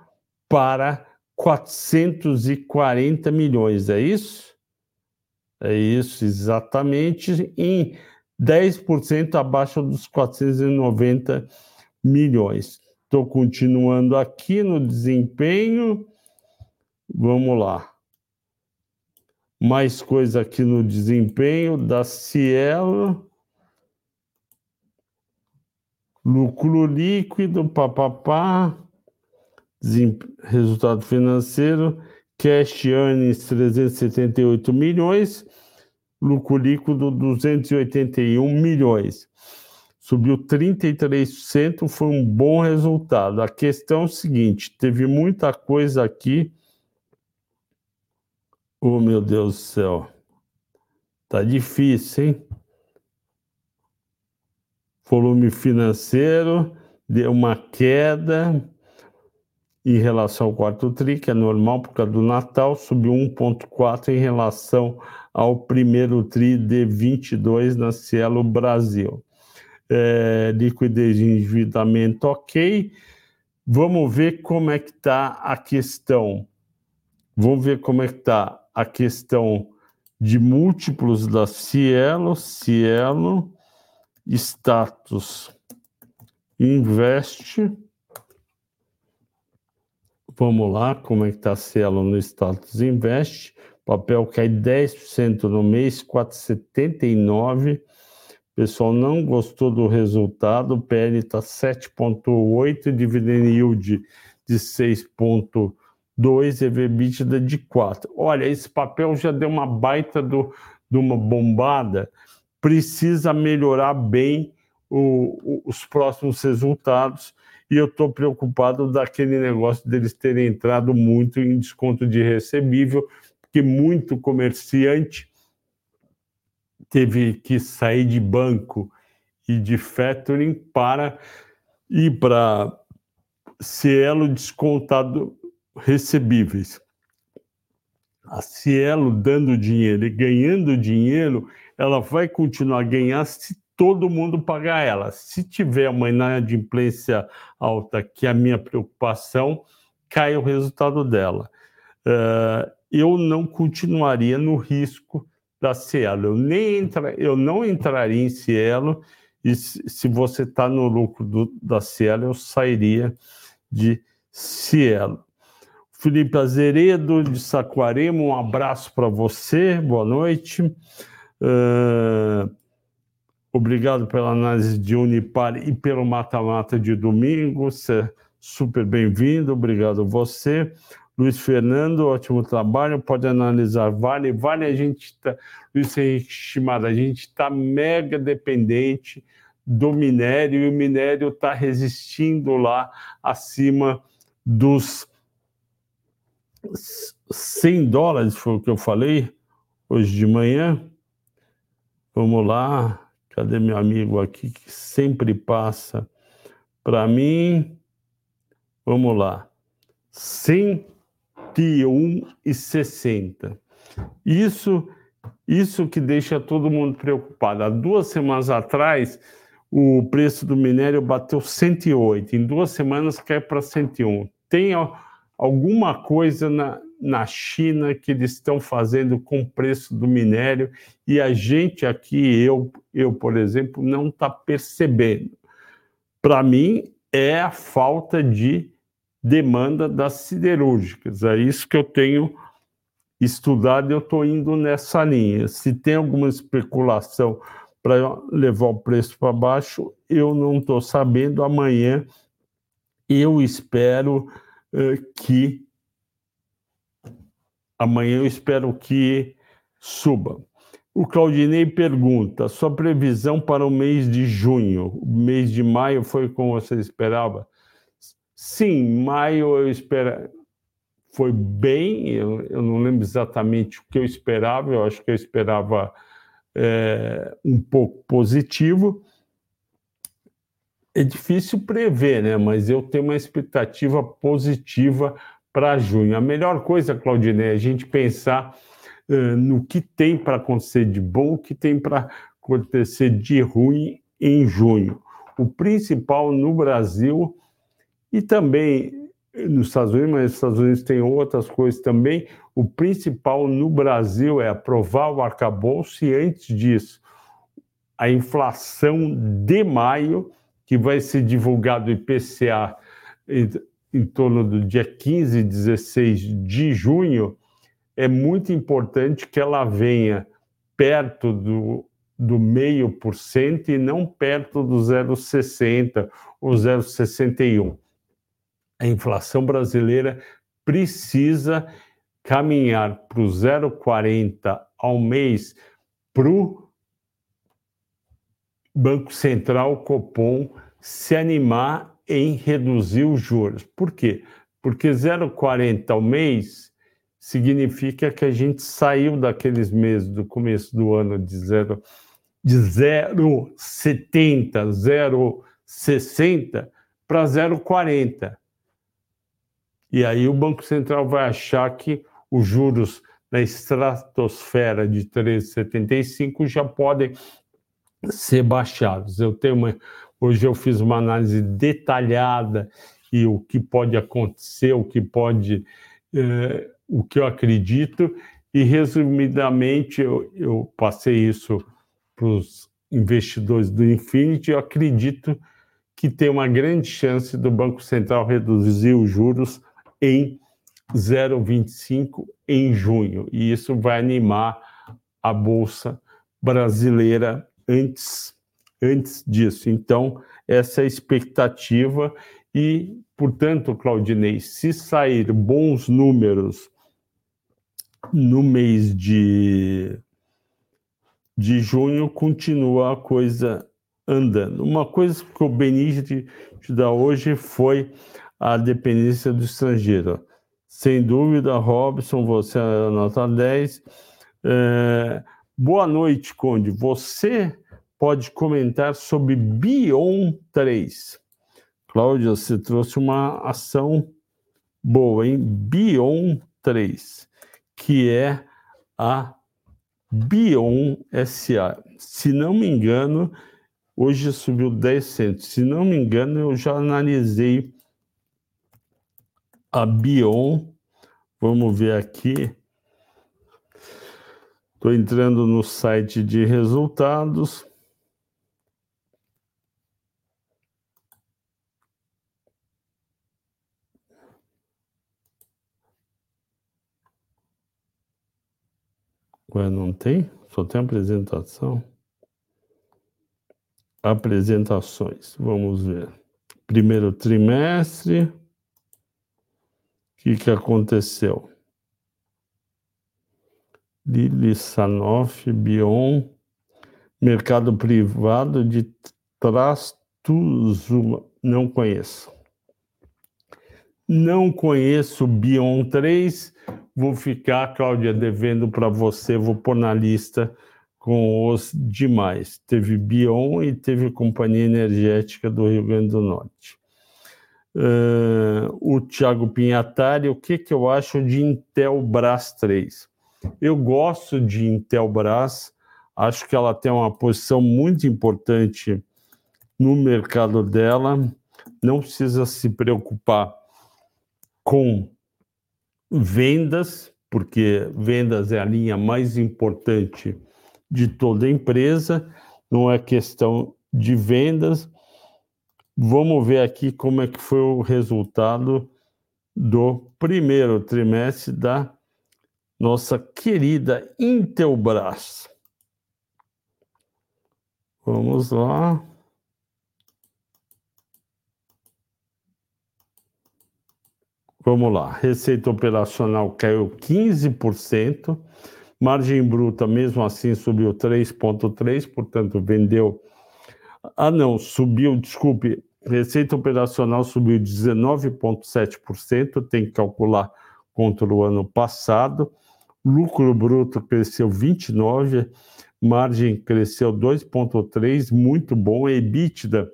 para 440 milhões, é isso? É isso, exatamente, em 10% abaixo dos 490 milhões. Estou continuando aqui no desempenho. Vamos lá. Mais coisa aqui no desempenho da Cielo. Lucro líquido, papapá resultado financeiro, cash earnings 378 milhões, lucro líquido 281 milhões. Subiu 33%, foi um bom resultado. A questão é o seguinte: teve muita coisa aqui. Oh, meu Deus do céu. Tá difícil, hein? Volume financeiro deu uma queda em relação ao quarto TRI, que é normal por causa do Natal, subiu 1,4 em relação ao primeiro TRI de 22 na Cielo Brasil. É, liquidez de endividamento ok. Vamos ver como é que está a questão. Vamos ver como é que está a questão de múltiplos da Cielo, Cielo, status investe. Vamos lá, como é que está a Cielo no status investe? Papel cai 10% no mês, 4,79. O pessoal não gostou do resultado, o PL está 7,8, dividend yield de 6,2, EBITDA de 4. Olha, esse papel já deu uma baita do, de uma bombada, precisa melhorar bem o, o, os próximos resultados e eu estou preocupado daquele negócio deles terem entrado muito em desconto de recebível, que muito comerciante teve que sair de banco e de factoring para ir para Cielo descontado recebíveis. A Cielo dando dinheiro e ganhando dinheiro, ela vai continuar a ganhar se todo mundo pagar ela. Se tiver uma inadimplência alta, que é a minha preocupação, cai o resultado dela. Uh, eu não continuaria no risco da Cielo. Eu, nem entra, eu não entraria em Cielo e se você está no lucro do, da Cielo, eu sairia de Cielo. Felipe Azeredo, de Saquarema, um abraço para você, boa noite. Uh, obrigado pela análise de Unipar e pelo mata-mata de domingo, é super bem-vindo, obrigado a você. Luiz Fernando, ótimo trabalho. Pode analisar Vale. Vale, a gente está. Luiz Henrique Shimada, a gente está mega dependente do minério e o minério está resistindo lá acima dos 100 dólares, foi o que eu falei hoje de manhã. Vamos lá. Cadê meu amigo aqui que sempre passa para mim? Vamos lá. 100 1,60. Isso, isso que deixa todo mundo preocupado. Há duas semanas atrás, o preço do minério bateu 108. Em duas semanas cai para 101. Tem alguma coisa na, na China que eles estão fazendo com o preço do minério e a gente aqui, eu, eu por exemplo, não está percebendo. Para mim, é a falta de demanda das siderúrgicas. É isso que eu tenho estudado e eu estou indo nessa linha. Se tem alguma especulação para levar o preço para baixo, eu não estou sabendo. Amanhã eu espero uh, que amanhã eu espero que suba. O Claudinei pergunta: sua previsão para o mês de junho, o mês de maio foi como você esperava? Sim, maio eu espero foi bem, eu, eu, não lembro exatamente o que eu esperava, eu acho que eu esperava é, um pouco positivo. É difícil prever, né? Mas eu tenho uma expectativa positiva para junho. A melhor coisa, Claudinei, é a gente pensar uh, no que tem para acontecer de bom, o que tem para acontecer de ruim em junho. O principal no Brasil e também nos Estados Unidos, mas nos Estados Unidos tem outras coisas também. O principal no Brasil é aprovar o arcabouço e, antes disso, a inflação de maio, que vai ser divulgado o IPCA em, torno do dia 15 e 16 de junho, é muito importante que ela venha perto do, do meio por cento e não perto do 0,60 ou 0,61 a inflação brasileira precisa caminhar para o 0,40 ao mês para o Banco Central, Copom, se animar em reduzir os juros. Por quê? Porque 0,40 ao mês significa que a gente saiu daqueles meses do começo do ano de 0, de 0,70, 0,60 para 0,40. E aí o Banco Central vai achar que os juros na estratosfera de 13,75 já podem ser baixados. Eu tenho uma, hoje eu fiz uma análise detalhada e o que pode acontecer, o que pode, eh, o que eu acredito e resumidamente eu, eu passei isso para os investidores do Infinity. Eu acredito que tem uma grande chance do Banco Central reduzir os juros em 0,25 em junho. E isso vai animar a Bolsa brasileira antes, antes disso. Então, essa é a expectativa. E, portanto, Claudinei, se sair bons números no mês de, de junho, continua a coisa andando. Uma coisa que o Benite dá hoje foi a dependência do estrangeiro. Sem dúvida, Robson, você é nota 10. É, boa noite, Conde. Você pode comentar sobre Bion 3. Cláudia, você trouxe uma ação boa, hein? Bion 3, que é a Bion SA. Se não me engano, hoje subiu 10 centos. Se não me engano, eu já analisei a Bion. Vamos ver aqui. Estou entrando no site de resultados. Ué, não tem? Só tem apresentação. Apresentações. Vamos ver. Primeiro trimestre que, que aconteceu? Lili Sanofi, Bion, mercado privado de Trastuzuma, não conheço. Não conheço Bion 3, vou ficar, Cláudia, devendo para você, vou pôr na lista com os demais. Teve Bion e teve Companhia Energética do Rio Grande do Norte. Uh, o Thiago Pinhatari, o que, que eu acho de Intelbras 3? Eu gosto de Intelbras, acho que ela tem uma posição muito importante no mercado dela, não precisa se preocupar com vendas, porque vendas é a linha mais importante de toda a empresa, não é questão de vendas, Vamos ver aqui como é que foi o resultado do primeiro trimestre da nossa querida Intelbras. Vamos lá. Vamos lá. Receita operacional caiu 15%, margem bruta mesmo assim subiu 3.3, portanto vendeu ah, não, subiu, desculpe, receita operacional subiu 19,7%, tem que calcular contra o ano passado. Lucro bruto cresceu 29%, margem cresceu 2,3%, muito bom. EBITDA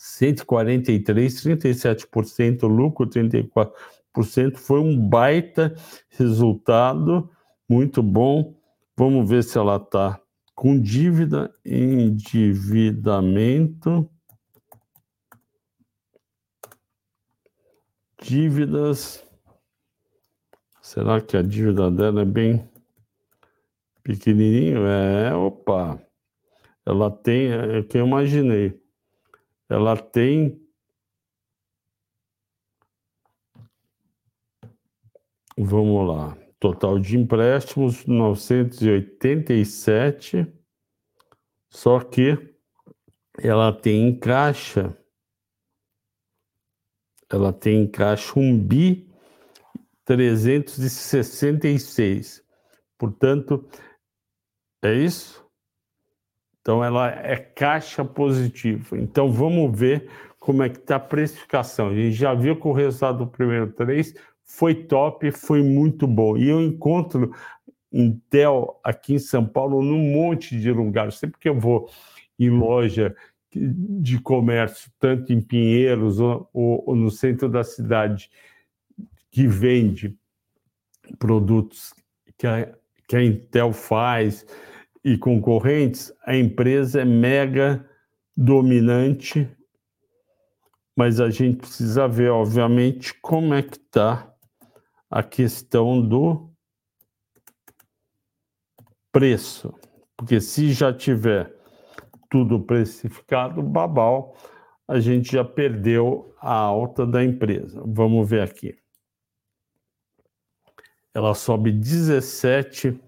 143, 37%, lucro 34%, foi um baita resultado, muito bom. Vamos ver se ela está com dívida, endividamento, dívidas. Será que a dívida dela é bem pequenininho? É, opa. Ela tem, é que eu imaginei. Ela tem Vamos lá. Total de empréstimos 987, só que ela tem em caixa, ela tem em caixa um bi 366. Portanto, é isso? Então ela é caixa positiva. Então vamos ver como é que está a precificação. A gente já viu que o resultado do primeiro três foi top, foi muito bom. E eu encontro Intel aqui em São Paulo num monte de lugares. Sempre que eu vou em loja de comércio, tanto em Pinheiros ou, ou, ou no centro da cidade, que vende produtos que a, que a Intel faz e concorrentes, a empresa é mega dominante, mas a gente precisa ver, obviamente, como é que está a questão do preço. Porque se já tiver tudo precificado, babau, a gente já perdeu a alta da empresa. Vamos ver aqui. Ela sobe 17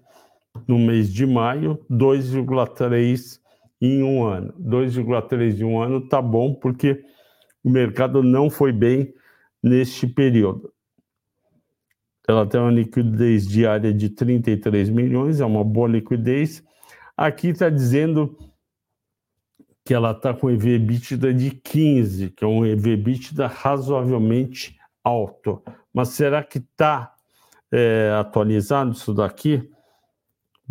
no mês de maio, 2,3 em um ano. 2,3 em um ano tá bom porque o mercado não foi bem neste período. Ela tem uma liquidez diária de 33 milhões, é uma boa liquidez. Aqui está dizendo que ela está com EV/EBITDA de 15, que é um EV/EBITDA razoavelmente alto. Mas será que está é, atualizado isso daqui?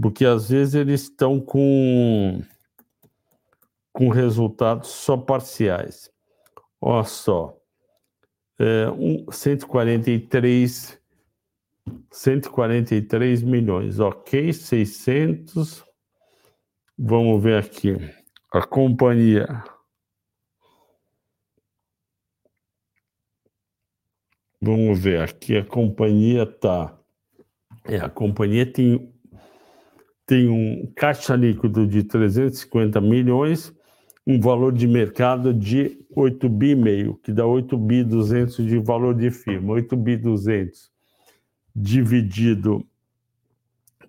Porque às vezes eles estão com, com resultados só parciais. Olha só, é, um, 143, 143 milhões, ok, 600. Vamos ver aqui a companhia Vamos ver aqui, a companhia tá. É, a companhia tem, tem um caixa líquido de 350 milhões, um valor de mercado de 8 bi meio, que dá 8 bi 200 de valor de firma. 8 bi 200 dividido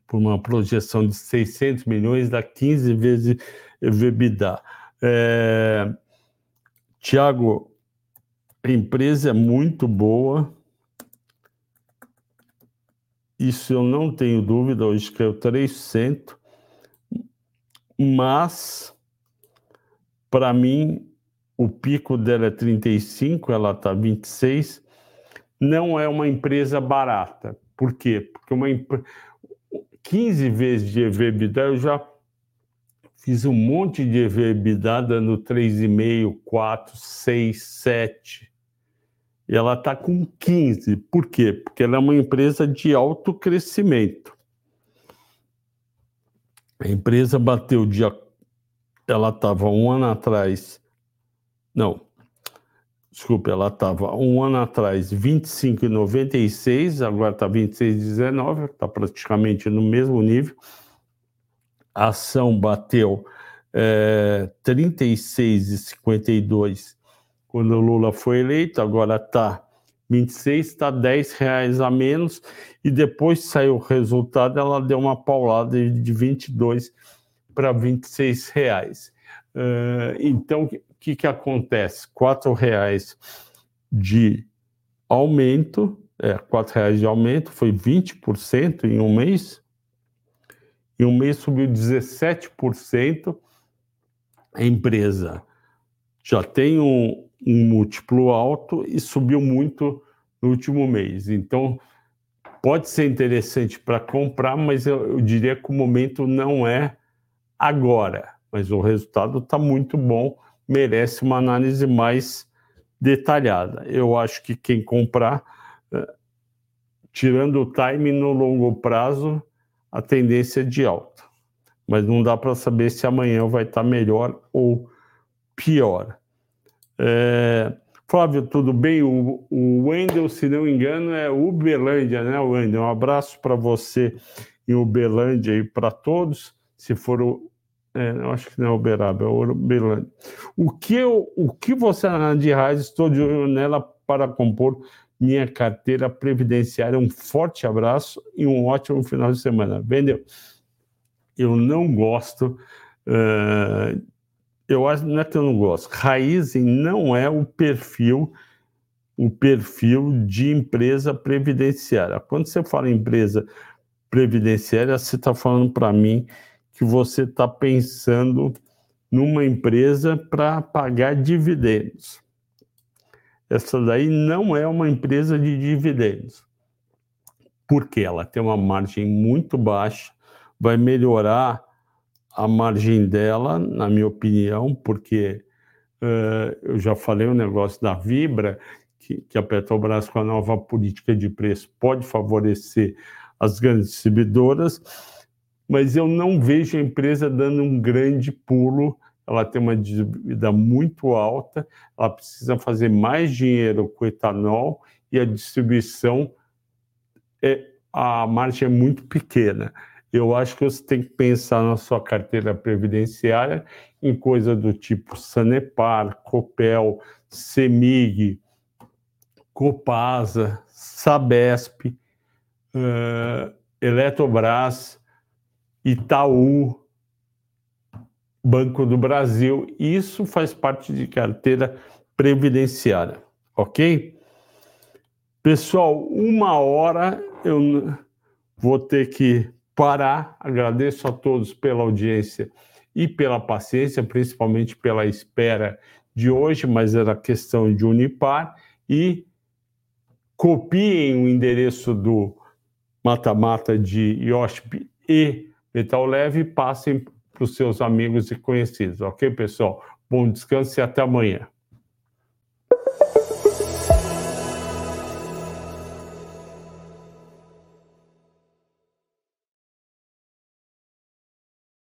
por uma projeção de 600 milhões dá 15 vezes EBITDA. É, Tiago, a empresa é muito boa. Isso eu não tenho dúvida, hoje o 300. Mas, para mim, o pico dela é 35, ela está 26. Não é uma empresa barata. Por quê? Porque uma 15 vezes de EBITDA eu já Fiz um monte de EBITDA dando 3,5, 4, 6, 7. Ela está com 15. Por quê? Porque ela é uma empresa de alto crescimento. A empresa bateu dia. Ela estava um ano atrás. Não. Desculpe, ela estava um ano atrás 25,96, agora está 26,19, está praticamente no mesmo nível a ação bateu é, 36,52 quando o Lula foi eleito, agora está 26, está 10 reais a menos, e depois saiu o resultado, ela deu uma paulada de 22 para 26 reais. Uh, então, o que, que acontece? 4 reais de aumento, é, 4 reais de aumento, foi 20% em um mês, em um mês subiu 17%. A empresa já tem um, um múltiplo alto e subiu muito no último mês. Então, pode ser interessante para comprar, mas eu, eu, diria que o momento não é agora. Mas o resultado está muito bom, merece uma análise mais detalhada. Eu acho que quem comprar, eh, tirando o time no longo prazo, a tendência é de alta. Mas não dá para saber se amanhã vai estar tá melhor ou pior. É... Flávio, tudo bem? O, o Wendel, se não me engano, é Uberlândia, né, Wendel? Um abraço para você em Uberlândia e para todos. Se for o. É, eu acho que não é Uberaba, é Uberlândia. O que, eu, o que você, Ana de Reis, estou de olho nela para compor minha carteira previdenciária. Um forte abraço e um ótimo final de semana. Vendeu? Eu não gosto. Uh, eu acho não é que eu não gosto. Raizen não é o perfil o perfil de empresa previdenciária. Quando você fala em empresa previdenciária, você está falando para mim que você está pensando numa empresa para pagar dividendos. Essa daí não é uma empresa de dividendos, porque ela tem uma margem muito baixa, vai melhorar a margem dela, na minha opinião, porque Uh, eu já falei o negócio da Vibra, que, que a Petrobras, com a nova política de preço, pode favorecer as grandes distribuidoras, mas eu não vejo a empresa dando um grande pulo. Ela tem uma dívida muito alta, ela precisa fazer mais dinheiro com etanol e a distribuição, é, a margem é muito pequena. Eu acho que você tem que pensar na sua carteira previdenciária em coisa do tipo Sanepar, Copel, Semig, Copasa, Sabesp, uh, Eletrobras, Itaú, Banco do Brasil. Isso faz parte de carteira previdenciária, ok? Pessoal, uma hora eu vou ter que parar. Agradeço a todos pela audiência e pela paciência, principalmente pela espera de hoje, mas era questão de Unipar. E copiem o endereço do mata-mata de IOSP e Metal Leve e passem para os seus amigos e conhecidos, ok, pessoal? Bom descanso e até amanhã.